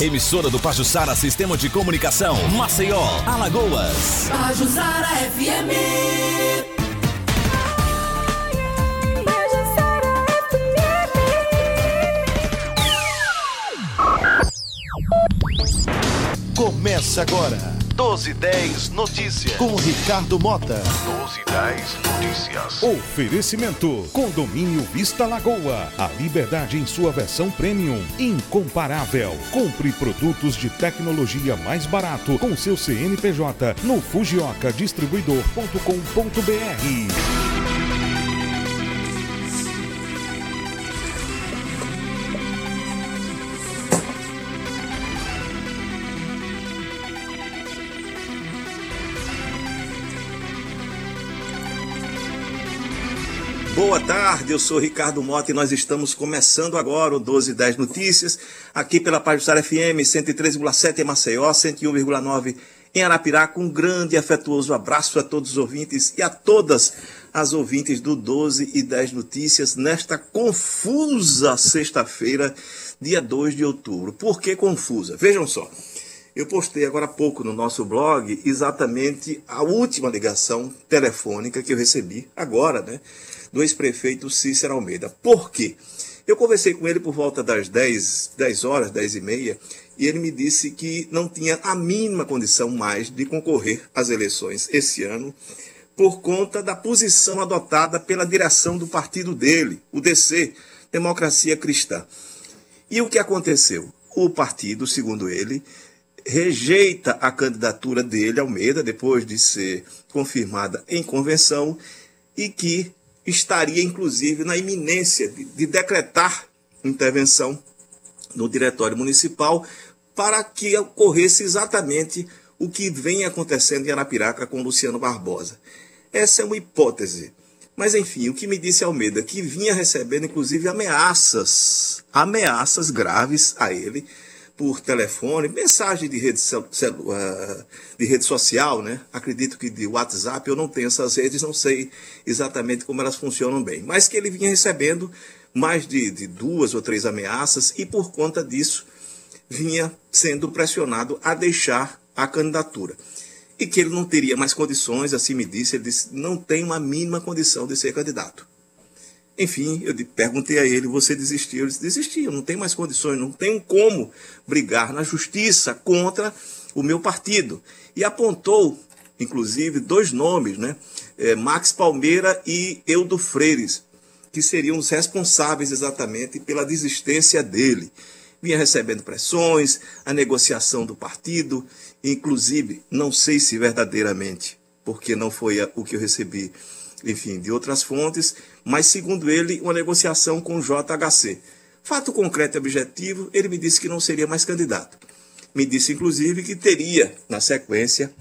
Emissora do Pajussara Sistema de Comunicação. Maceió, Alagoas. Pajussara FM. Começa agora. 1210 Notícias. Com Ricardo Mota. 1210 Notícias. Oferecimento. Condomínio Vista Lagoa. A liberdade em sua versão premium. Incomparável. Compre produtos de tecnologia mais barato com seu CNPJ no Fujioka Boa tarde, eu sou Ricardo Mota e nós estamos começando agora o 1210 Notícias, aqui pela Pajusara FM 103,7 em Maceió, 101,9 em Arapiraca. Um grande e afetuoso abraço a todos os ouvintes e a todas as ouvintes do 12 e 10 Notícias nesta confusa sexta-feira, dia 2 de outubro. Por que confusa? Vejam só. Eu postei agora há pouco no nosso blog exatamente a última ligação telefônica que eu recebi agora, né? Do ex-prefeito Cícero Almeida. Por quê? Eu conversei com ele por volta das 10, 10 horas, 10 e meia, e ele me disse que não tinha a mínima condição mais de concorrer às eleições esse ano por conta da posição adotada pela direção do partido dele, o DC, Democracia Cristã. E o que aconteceu? O partido, segundo ele, rejeita a candidatura dele, Almeida, depois de ser confirmada em convenção, e que estaria, inclusive, na iminência de, de decretar intervenção no diretório municipal para que ocorresse exatamente o que vem acontecendo em Arapiraca com Luciano Barbosa. Essa é uma hipótese. Mas, enfim, o que me disse Almeida, que vinha recebendo, inclusive, ameaças, ameaças graves a ele, por telefone, mensagem de rede, de rede social, né? Acredito que de WhatsApp, eu não tenho essas redes, não sei exatamente como elas funcionam bem. Mas que ele vinha recebendo mais de, de duas ou três ameaças e por conta disso vinha sendo pressionado a deixar a candidatura. E que ele não teria mais condições, assim me disse, ele disse, não tem uma mínima condição de ser candidato. Enfim, eu perguntei a ele, você desistiu? Ele disse, desisti, eu não tenho mais condições, não tenho como brigar na justiça contra o meu partido. E apontou, inclusive, dois nomes, né? É, Max Palmeira e Eudo Freires, que seriam os responsáveis exatamente pela desistência dele. Vinha recebendo pressões, a negociação do partido, inclusive, não sei se verdadeiramente, porque não foi o que eu recebi enfim, de outras fontes, mas segundo ele, uma negociação com o JHC. Fato concreto e objetivo, ele me disse que não seria mais candidato. Me disse, inclusive, que teria, na sequência,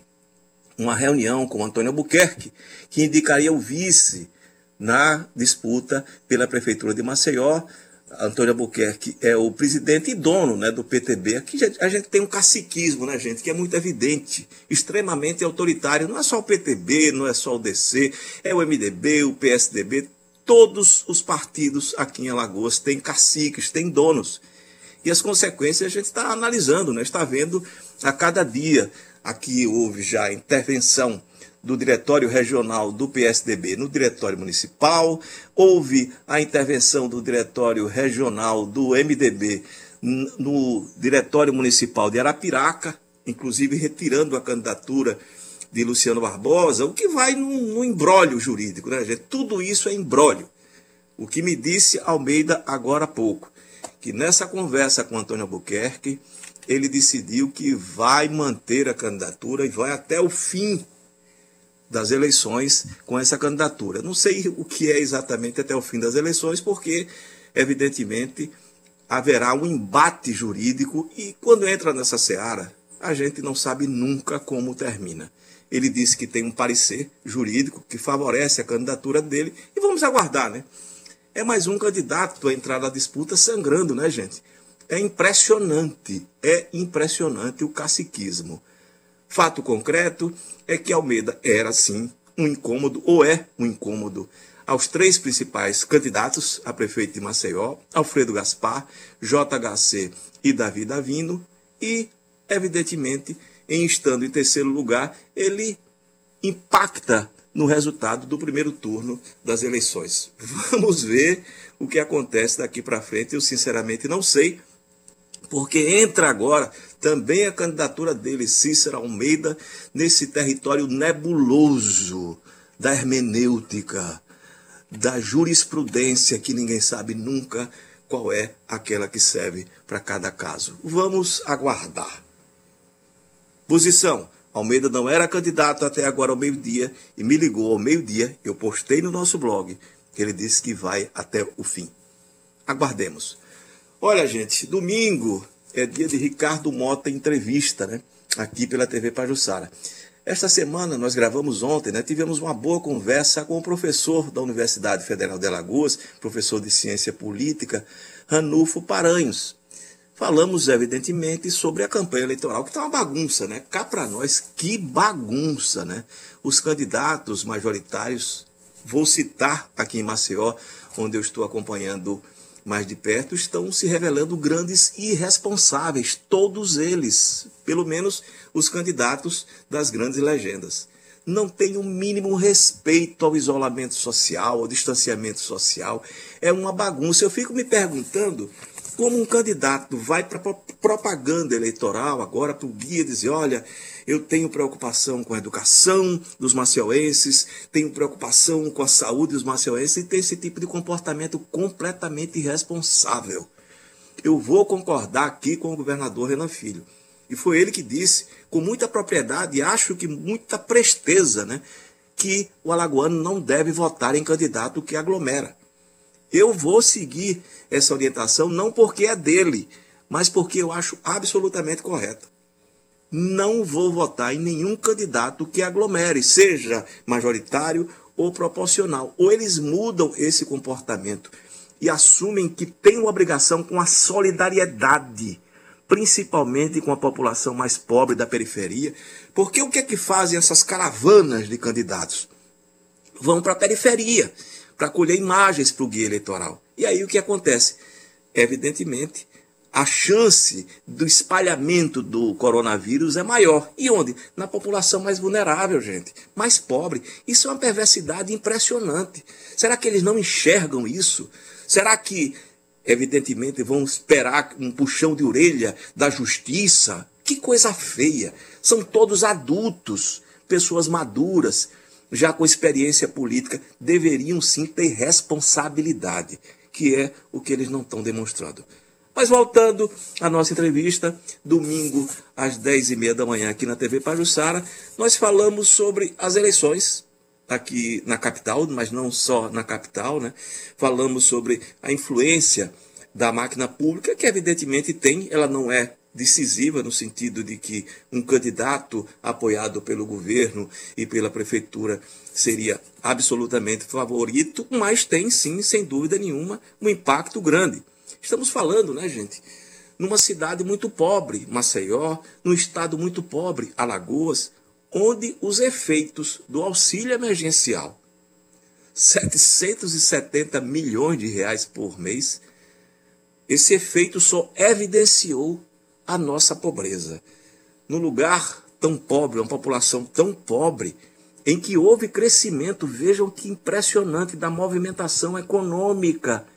uma reunião com Antônio Albuquerque, que indicaria o vice na disputa pela Prefeitura de Maceió, Antônio Albuquerque é o presidente e dono né, do PTB. Aqui a gente tem um caciquismo, né, gente, que é muito evidente, extremamente autoritário. Não é só o PTB, não é só o DC, é o MDB, o PSDB. Todos os partidos aqui em Alagoas têm caciques, têm donos. E as consequências a gente está analisando, né, está vendo a cada dia. Aqui houve já intervenção do Diretório Regional do PSDB no Diretório Municipal, houve a intervenção do Diretório Regional do MDB no Diretório Municipal de Arapiraca, inclusive retirando a candidatura de Luciano Barbosa, o que vai num, num jurídico, né, gente? Tudo isso é embrólio. O que me disse Almeida agora há pouco, que nessa conversa com Antônio Albuquerque, ele decidiu que vai manter a candidatura e vai até o fim das eleições com essa candidatura. Não sei o que é exatamente até o fim das eleições, porque, evidentemente, haverá um embate jurídico e, quando entra nessa seara, a gente não sabe nunca como termina. Ele disse que tem um parecer jurídico que favorece a candidatura dele e vamos aguardar, né? É mais um candidato a entrar na disputa sangrando, né, gente? É impressionante, é impressionante o caciquismo. Fato concreto é que Almeida era, sim, um incômodo, ou é um incômodo, aos três principais candidatos a prefeito de Maceió, Alfredo Gaspar, JHC e Davi Davino, e, evidentemente, em estando em terceiro lugar, ele impacta no resultado do primeiro turno das eleições. Vamos ver o que acontece daqui para frente. Eu, sinceramente, não sei, porque entra agora também a candidatura dele, Cícero Almeida, nesse território nebuloso da hermenêutica, da jurisprudência, que ninguém sabe nunca qual é aquela que serve para cada caso. Vamos aguardar. Posição: Almeida não era candidato até agora ao meio-dia e me ligou ao meio-dia. Eu postei no nosso blog que ele disse que vai até o fim. Aguardemos. Olha, gente, domingo é dia de Ricardo Mota entrevista, né? Aqui pela TV Pajussara. Esta semana, nós gravamos ontem, né, tivemos uma boa conversa com o professor da Universidade Federal de Alagoas, professor de Ciência Política, Ranulfo Paranhos. Falamos, evidentemente, sobre a campanha eleitoral, que está uma bagunça, né? Cá para nós, que bagunça, né? Os candidatos majoritários, vou citar aqui em Maceió, onde eu estou acompanhando mais de perto, estão se revelando grandes irresponsáveis, todos eles, pelo menos os candidatos das grandes legendas. Não tem o um mínimo respeito ao isolamento social, ao distanciamento social. É uma bagunça. Eu fico me perguntando como um candidato vai para propaganda eleitoral agora para o guia dizer, olha, eu tenho preocupação com a educação dos maceuenses, tenho preocupação com a saúde dos maceuenses e tem esse tipo de comportamento completamente irresponsável. Eu vou concordar aqui com o governador Renan Filho. E foi ele que disse, com muita propriedade acho que muita presteza, né, que o alagoano não deve votar em candidato que aglomera. Eu vou seguir essa orientação não porque é dele, mas porque eu acho absolutamente correta. Não vou votar em nenhum candidato que aglomere, seja majoritário ou proporcional. Ou eles mudam esse comportamento e assumem que têm uma obrigação com a solidariedade, principalmente com a população mais pobre da periferia. Porque o que é que fazem essas caravanas de candidatos? Vão para a periferia para colher imagens para o guia eleitoral. E aí o que acontece? Evidentemente, a chance do espalhamento do coronavírus é maior. E onde? Na população mais vulnerável, gente, mais pobre. Isso é uma perversidade impressionante. Será que eles não enxergam isso? Será que, evidentemente, vão esperar um puxão de orelha da justiça? Que coisa feia! São todos adultos, pessoas maduras, já com experiência política, deveriam sim ter responsabilidade, que é o que eles não estão demonstrando. Mas voltando à nossa entrevista, domingo às 10h30 da manhã aqui na TV Pajussara, nós falamos sobre as eleições aqui na capital, mas não só na capital, né? Falamos sobre a influência da máquina pública, que evidentemente tem, ela não é decisiva no sentido de que um candidato apoiado pelo governo e pela prefeitura seria absolutamente favorito, mas tem sim, sem dúvida nenhuma, um impacto grande. Estamos falando, né, gente, numa cidade muito pobre, Maceió, num estado muito pobre, Alagoas, onde os efeitos do auxílio emergencial, 770 milhões de reais por mês, esse efeito só evidenciou a nossa pobreza. No lugar tão pobre, uma população tão pobre, em que houve crescimento, vejam que impressionante, da movimentação econômica,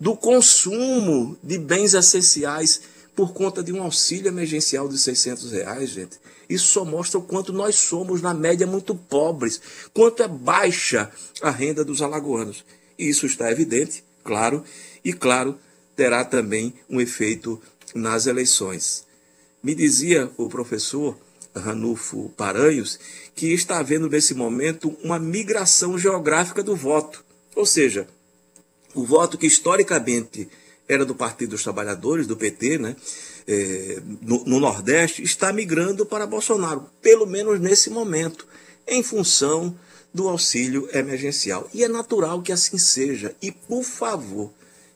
do consumo de bens essenciais por conta de um auxílio emergencial de 600 reais, gente. Isso só mostra o quanto nós somos, na média, muito pobres, quanto é baixa a renda dos alagoanos. E isso está evidente, claro, e claro, terá também um efeito nas eleições. Me dizia o professor Ranulfo Paranhos que está havendo nesse momento uma migração geográfica do voto. Ou seja, o voto que historicamente era do Partido dos Trabalhadores, do PT, né, é, no, no Nordeste, está migrando para Bolsonaro, pelo menos nesse momento, em função do auxílio emergencial. E é natural que assim seja. E, por favor,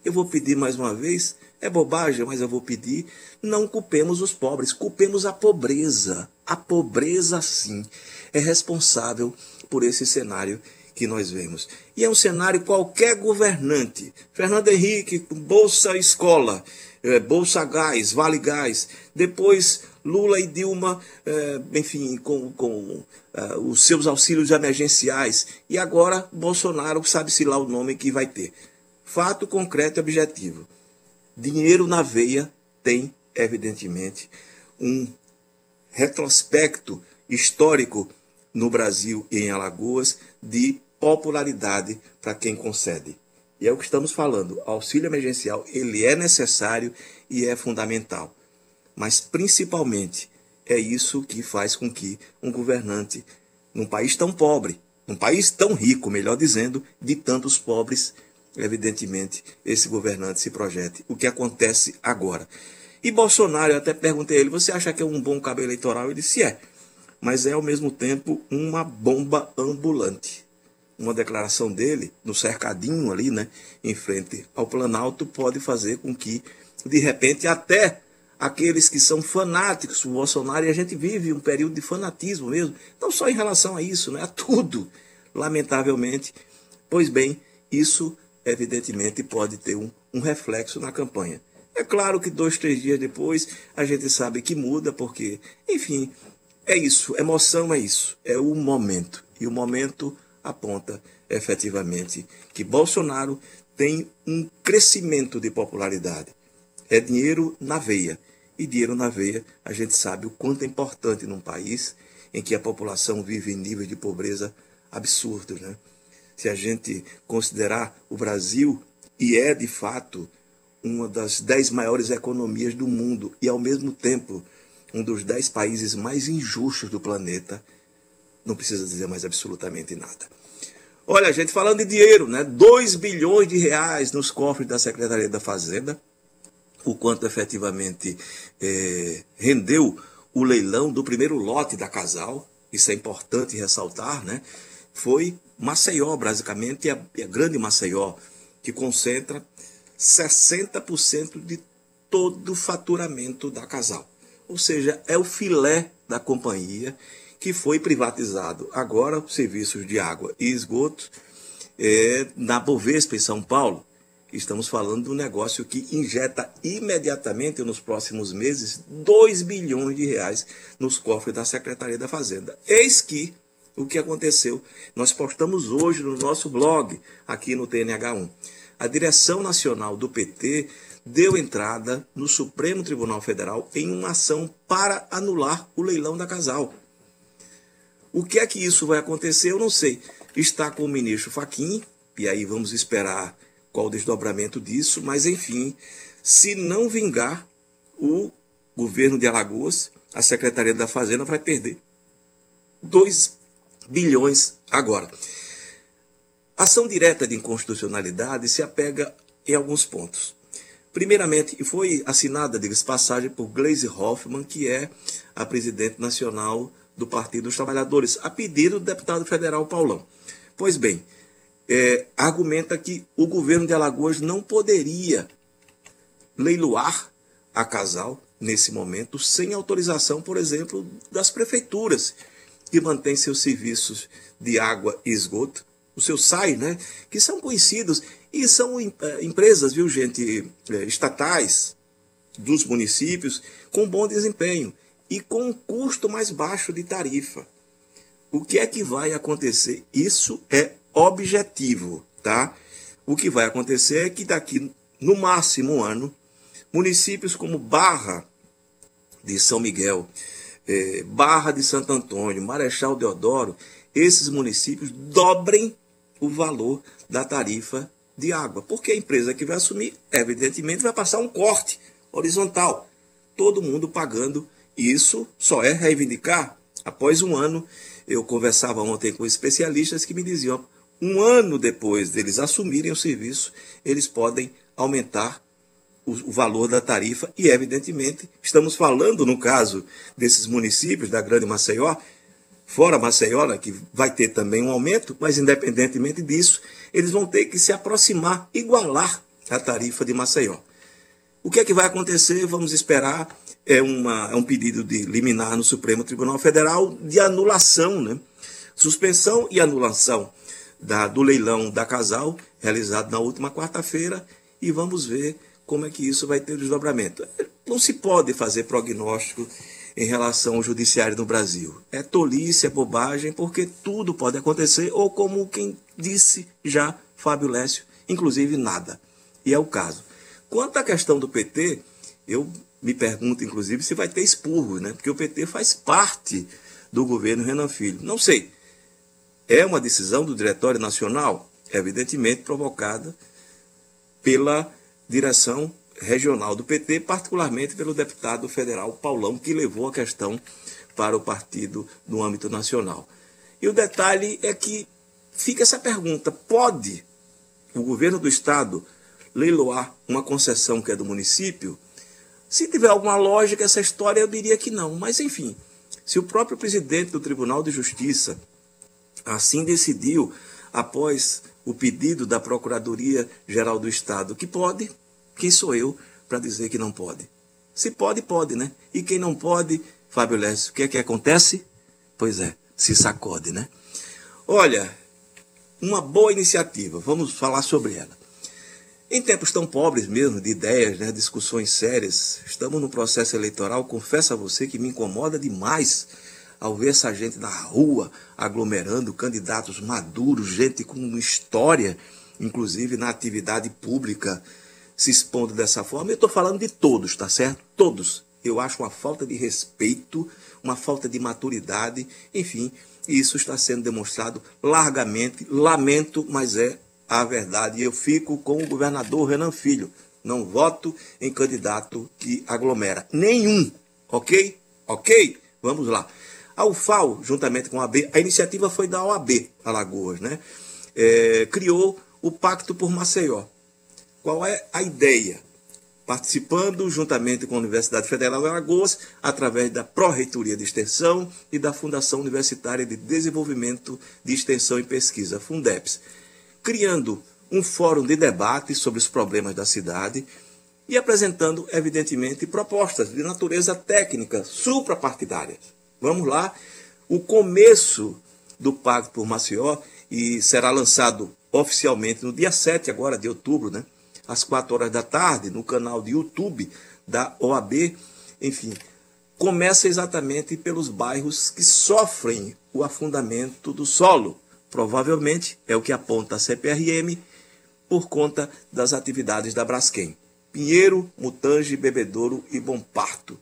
eu vou pedir mais uma vez é bobagem, mas eu vou pedir. Não culpemos os pobres, culpemos a pobreza. A pobreza, sim, é responsável por esse cenário que nós vemos. E é um cenário qualquer governante. Fernando Henrique, Bolsa Escola, é, Bolsa Gás, Vale Gás. Depois Lula e Dilma, é, enfim, com, com é, os seus auxílios emergenciais. E agora Bolsonaro, sabe-se lá o nome que vai ter. Fato concreto e objetivo. Dinheiro na veia tem, evidentemente, um retrospecto histórico no Brasil e em Alagoas de popularidade para quem concede. E é o que estamos falando. Auxílio emergencial, ele é necessário e é fundamental. Mas principalmente é isso que faz com que um governante num país tão pobre, num país tão rico, melhor dizendo, de tantos pobres, evidentemente, esse governante se projete. O que acontece agora? E Bolsonaro, eu até perguntei a ele, você acha que é um bom cabo eleitoral? Ele disse, é, mas é ao mesmo tempo uma bomba ambulante. Uma declaração dele, no cercadinho ali, né, em frente ao Planalto, pode fazer com que, de repente, até aqueles que são fanáticos do Bolsonaro, e a gente vive um período de fanatismo mesmo, não só em relação a isso, né, a tudo, lamentavelmente. Pois bem, isso evidentemente pode ter um, um reflexo na campanha. É claro que dois, três dias depois a gente sabe que muda, porque, enfim, é isso. Emoção é isso. É o momento. E o momento aponta efetivamente que Bolsonaro tem um crescimento de popularidade. É dinheiro na veia. E dinheiro na veia, a gente sabe o quanto é importante num país em que a população vive em níveis de pobreza absurdos. Né? Se a gente considerar o Brasil, e é de fato uma das dez maiores economias do mundo e, ao mesmo tempo, um dos dez países mais injustos do planeta, não precisa dizer mais absolutamente nada. Olha, gente, falando de dinheiro, né? 2 bilhões de reais nos cofres da Secretaria da Fazenda, o quanto efetivamente é, rendeu o leilão do primeiro lote da Casal, isso é importante ressaltar, né? Foi Maceió, basicamente, a, a grande Maceió, que concentra 60% de todo o faturamento da casal. Ou seja, é o filé da companhia que foi privatizado. Agora, os serviços de água e esgoto é, na Bovespa, em São Paulo. Estamos falando de um negócio que injeta imediatamente, nos próximos meses, 2 bilhões de reais nos cofres da Secretaria da Fazenda. Eis que o que aconteceu. Nós postamos hoje no nosso blog, aqui no TNH1 a direção nacional do PT deu entrada no Supremo Tribunal Federal em uma ação para anular o leilão da Casal. O que é que isso vai acontecer? Eu não sei. Está com o ministro Faquim, e aí vamos esperar qual o desdobramento disso, mas enfim, se não vingar, o governo de Alagoas, a Secretaria da Fazenda vai perder 2 bilhões agora. Ação direta de inconstitucionalidade se apega em alguns pontos. Primeiramente, foi assinada, diga-se passagem, por Gleisi Hoffmann, que é a presidente nacional do Partido dos Trabalhadores, a pedido do deputado federal Paulão. Pois bem, é, argumenta que o governo de Alagoas não poderia leiloar a casal nesse momento sem autorização, por exemplo, das prefeituras que mantêm seus serviços de água e esgoto o seu SAI, né, que são conhecidos e são é, empresas, viu, gente, é, estatais dos municípios com bom desempenho e com um custo mais baixo de tarifa. O que é que vai acontecer? Isso é objetivo, tá? O que vai acontecer é que daqui no máximo um ano, municípios como Barra de São Miguel, é, Barra de Santo Antônio, Marechal Deodoro, esses municípios dobrem o valor da tarifa de água. Porque a empresa que vai assumir, evidentemente, vai passar um corte horizontal. Todo mundo pagando. Isso só é reivindicar após um ano. Eu conversava ontem com especialistas que me diziam: um ano depois deles assumirem o serviço, eles podem aumentar o, valor da tarifa. E, evidentemente, estamos falando, no caso desses municípios da Grande Maceió, fora Maceió, né, que vai ter também um aumento, mas independentemente disso, eles vão ter que se aproximar, igualar a tarifa de Maceió. O que é que vai acontecer? Vamos esperar. É, uma, é um pedido de liminar no Supremo Tribunal Federal de anulação, né? suspensão e anulação da, do leilão da Casal, realizado na última quarta-feira, e vamos ver como é que isso vai ter desdobramento. Não se pode fazer prognóstico em relação ao judiciário no Brasil. É tolice, é bobagem, porque tudo pode acontecer, ou como quem disse já, Fábio Lécio, inclusive nada. E é o caso. Quanto à questão do PT, eu me pergunto, inclusive, se vai ter expurgo, né? Porque o PT faz parte do governo Renan Filho. Não sei. É uma decisão do Diretório Nacional, evidentemente provocada pela direção regional do PT, particularmente pelo deputado federal Paulão, que levou a questão para o partido no âmbito nacional. E o detalhe é que fica essa pergunta: pode o governo do estado leiloar uma concessão que é do município? Se tiver alguma lógica essa história, eu diria que não. Mas, enfim, se o próprio presidente do Tribunal de Justiça assim decidiu, após o pedido da Procuradoria-Geral do Estado, que pode, quem sou eu para dizer que não pode? Se pode, pode, né? E quem não pode, Fábio Lécio, o que é que acontece? Pois é, se sacode, né? Olha, uma boa iniciativa, vamos falar sobre ela. Em tempos tão pobres mesmo, de ideias, né, discussões sérias, estamos no processo eleitoral, confesso a você que me incomoda demais ao ver essa gente na rua aglomerando, candidatos maduros, gente com história, inclusive na atividade pública, se expondo dessa forma. Eu estou falando de todos, tá certo? Todos. Eu acho uma falta de respeito, uma falta de maturidade, enfim, isso está sendo demonstrado largamente. Lamento, mas é a verdade. Eu fico com o governador Renan Filho. Não voto em candidato que aglomera. Nenhum. Ok? Ok? Vamos lá. A UFAO, juntamente com a AB, a iniciativa foi da OAB Alagoas, né? É, criou o Pacto por Maceió. Qual é a ideia? Participando juntamente com a Universidade Federal de Alagoas, através da Pró-Reitoria de Extensão e da Fundação Universitária de Desenvolvimento de Extensão e Pesquisa, Fundeps, criando um fórum de debate sobre os problemas da cidade e apresentando, evidentemente, propostas de natureza técnica suprapartidárias. Vamos lá. O começo do Pacto por Maceió e será lançado oficialmente no dia 7 agora de outubro, né? Às 4 horas da tarde, no canal de YouTube da OAB. Enfim, começa exatamente pelos bairros que sofrem o afundamento do solo. Provavelmente é o que aponta a CPRM por conta das atividades da Braskem. Pinheiro, Mutange, Bebedouro e Bom Parto.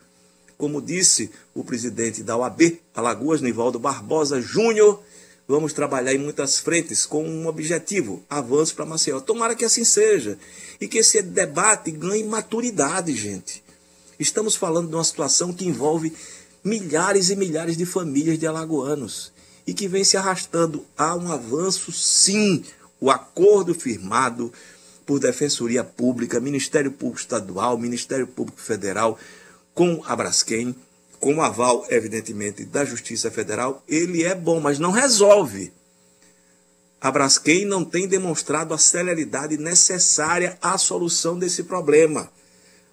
Como disse o presidente da OAB, Alagoas, Nivaldo Barbosa Júnior, vamos trabalhar em muitas frentes com um objetivo, avanço para Maceió. Tomara que assim seja e que esse debate ganhe maturidade, gente. Estamos falando de uma situação que envolve milhares e milhares de famílias de alagoanos e que vem se arrastando. Há um avanço, sim, o acordo firmado por Defensoria Pública, Ministério Público Estadual, Ministério Público Federal, com a Braskem, com o aval, evidentemente, da Justiça Federal, ele é bom, mas não resolve. A Braskem não tem demonstrado a celeridade necessária à solução desse problema.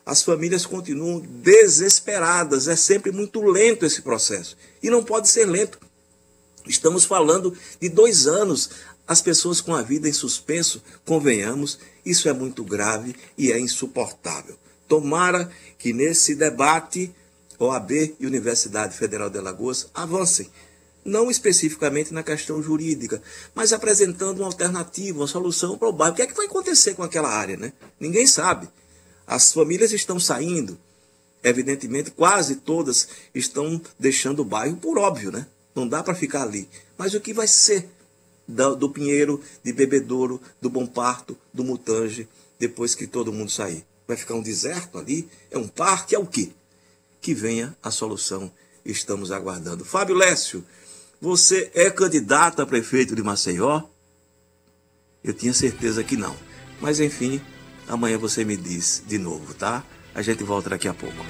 As famílias continuam desesperadas, é sempre muito lento esse processo. E não pode ser lento. Estamos falando de dois anos, as pessoas com a vida em suspenso, convenhamos, isso é muito grave e é insuportável. Tomara que nesse debate OAB e Universidade Federal de Alagoas avancem, não especificamente na questão jurídica, mas apresentando uma alternativa, uma solução para o bairro. O que é que vai acontecer com aquela área, né? Ninguém sabe. As famílias estão saindo, evidentemente, quase todas estão deixando o bairro por óbvio, né? Não dá para ficar ali. Mas o que vai ser do, do Pinheiro, de Bebedouro, do Bom Parto, do Mutange, depois que todo mundo sair? Vai ficar um deserto ali? É um parque? É o quê? Que venha a solução. Estamos aguardando. Fábio Lécio, você é candidato a prefeito de Maceió? Eu tinha certeza que não. Mas enfim, amanhã você me diz de novo, tá? A gente volta daqui a pouco.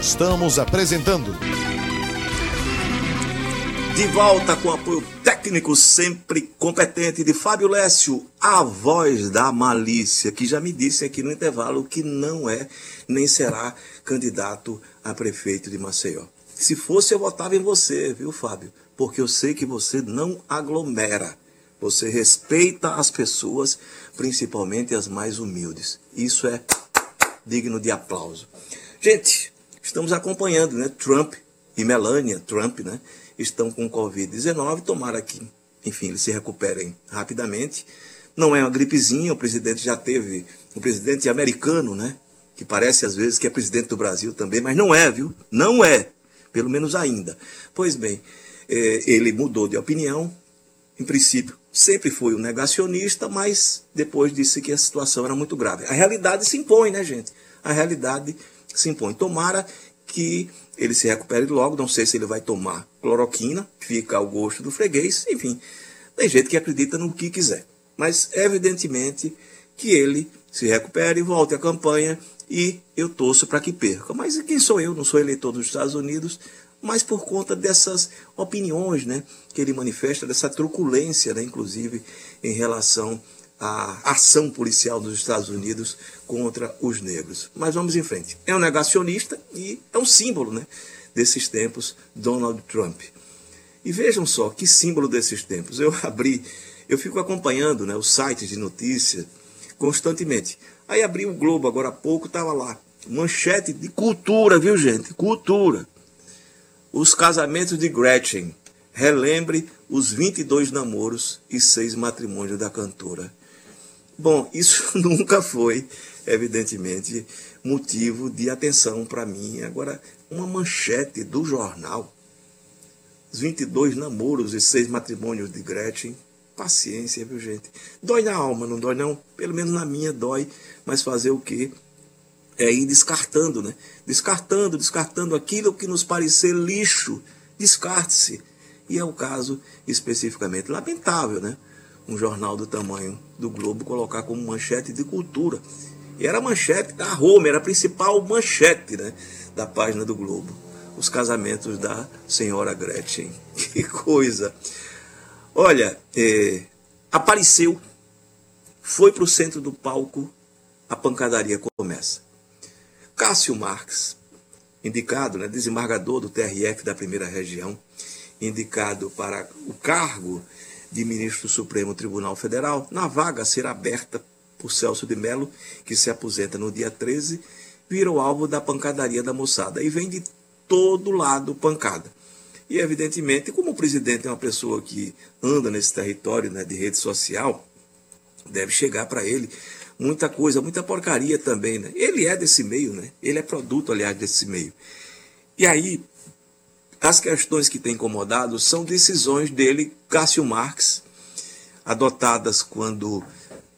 Estamos apresentando de volta com apoio técnico sempre competente de Fábio Lécio, a voz da malícia, que já me disse aqui no intervalo que não é nem será candidato a prefeito de Maceió. Se fosse, eu votava em você, viu, Fábio? porque eu sei que você não aglomera. Você respeita as pessoas, principalmente as mais humildes. Isso é digno de aplauso. Gente, estamos acompanhando, né? Trump e Melania Trump, né? Estão com Covid-19. Tomara que, enfim, eles se recuperem rapidamente. Não é uma gripezinha, o presidente já teve, o presidente americano, né? Que parece às vezes que é presidente do Brasil também, mas não é, viu? Não é. Pelo menos ainda. Pois bem, é, ele mudou de opinião. Em princípio, sempre foi um negacionista, mas depois disse que a situação era muito grave. A realidade se impõe, né, gente? A realidade se impõe. Tomara que ele se recupere logo. Não sei se ele vai tomar cloroquina, fica ao gosto do freguês. Enfim, tem gente que acredita no que quiser. Mas, evidentemente, que ele se recupere e volte à campanha e eu torço para que perca. Mas quem sou eu? Não sou eleitor dos Estados Unidos, mas por conta dessas opiniões né, que ele manifesta, dessa truculência, né, inclusive, em relação à ação policial dos Estados Unidos contra os negros. Mas vamos em frente. É um negacionista e é um símbolo né, desses tempos, Donald Trump. E vejam só que símbolo desses tempos. Eu abri, eu fico acompanhando né, os sites de notícia constantemente. Aí abri o Globo agora há pouco, estava lá. Manchete de cultura, viu gente? Cultura. Os casamentos de Gretchen. Relembre os 22 namoros e seis matrimônios da cantora. Bom, isso nunca foi, evidentemente, motivo de atenção para mim. Agora, uma manchete do jornal. Os 22 namoros e seis matrimônios de Gretchen. Paciência, viu, gente? Dói na alma, não dói não? Pelo menos na minha dói. Mas fazer o quê? é ir descartando, né? Descartando, descartando aquilo que nos parecer lixo, descarte-se. E é o caso especificamente lamentável, né? Um jornal do tamanho do Globo colocar como manchete de cultura. E era a manchete da Roma, era a principal manchete né, da página do Globo. Os casamentos da senhora Gretchen. Que coisa! Olha, é, apareceu, foi para o centro do palco, a pancadaria começa. Cássio Marques, indicado, né, desembargador do TRF da primeira região, indicado para o cargo de ministro do Supremo Tribunal Federal, na vaga a ser aberta por Celso de Mello, que se aposenta no dia 13, virou alvo da pancadaria da moçada e vem de todo lado pancada. E, evidentemente, como o presidente é uma pessoa que anda nesse território né, de rede social, deve chegar para ele muita coisa, muita porcaria também, né? Ele é desse meio, né? Ele é produto, aliás, desse meio. E aí, as questões que têm incomodado são decisões dele, Cássio Marx, adotadas quando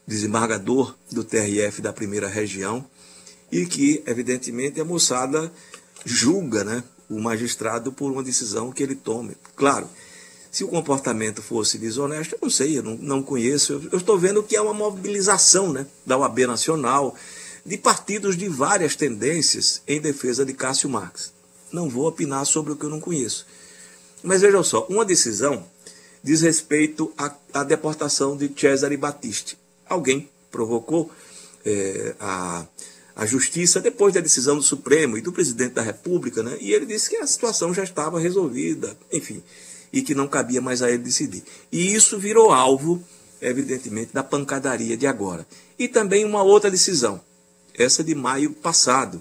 desembargador do TRF da primeira região, e que, evidentemente, a moçada julga né, o magistrado por uma decisão que ele tome. Claro, se o comportamento fosse desonesto, eu não sei, eu não, não conheço. Eu, eu estou vendo que é uma mobilização né, da UAB Nacional, de partidos de várias tendências em defesa de Cássio Marx. Não vou opinar sobre o que eu não conheço. Mas vejam só, uma decisão diz respeito à, à deportação de Cesare Battisti. Alguém provocou é, a, a justiça depois da decisão do Supremo e do presidente da República, né? e ele disse que a situação já estava resolvida. Enfim, e que não cabia mais a ele decidir. E isso virou alvo, evidentemente, da pancadaria de agora. E também uma outra decisão, essa de maio passado,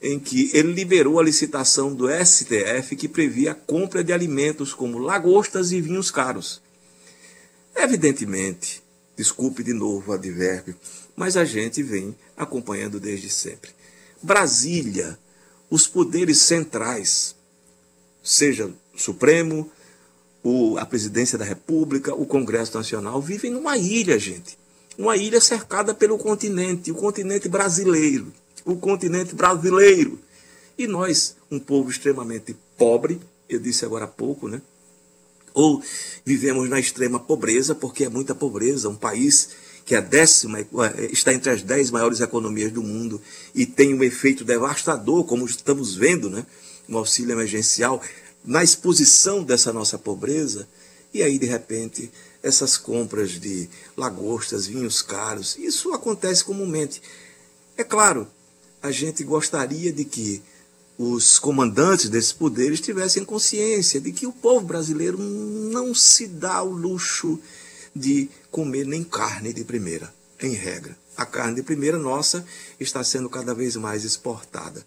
em que ele liberou a licitação do STF que previa a compra de alimentos como lagostas e vinhos caros. Evidentemente, desculpe de novo o advérbio, mas a gente vem acompanhando desde sempre. Brasília, os poderes centrais, seja Supremo, o, a presidência da República, o Congresso Nacional, vivem numa ilha, gente. Uma ilha cercada pelo continente, o continente brasileiro. O continente brasileiro. E nós, um povo extremamente pobre, eu disse agora há pouco, né? Ou vivemos na extrema pobreza, porque é muita pobreza, um país que é décima, está entre as dez maiores economias do mundo e tem um efeito devastador, como estamos vendo, né? Um auxílio emergencial na exposição dessa nossa pobreza, e aí de repente essas compras de lagostas, vinhos caros, isso acontece comumente. É claro, a gente gostaria de que os comandantes desses poderes tivessem consciência de que o povo brasileiro não se dá o luxo de comer nem carne de primeira, em regra. A carne de primeira nossa está sendo cada vez mais exportada.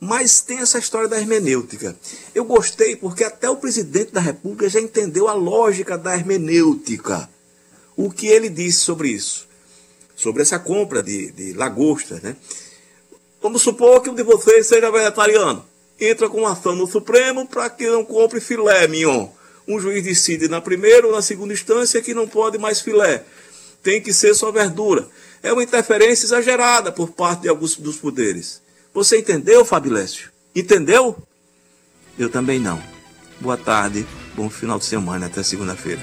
Mas tem essa história da hermenêutica. Eu gostei porque até o presidente da República já entendeu a lógica da hermenêutica. O que ele disse sobre isso? Sobre essa compra de, de lagostas, né? Vamos supor que um de vocês seja vegetariano. Entra com ação no Supremo para que não compre filé mignon. Um juiz decide na primeira ou na segunda instância que não pode mais filé. Tem que ser só verdura. É uma interferência exagerada por parte de alguns dos poderes. Você entendeu, Fabilécio? Entendeu? Eu também não. Boa tarde, bom final de semana, até segunda-feira.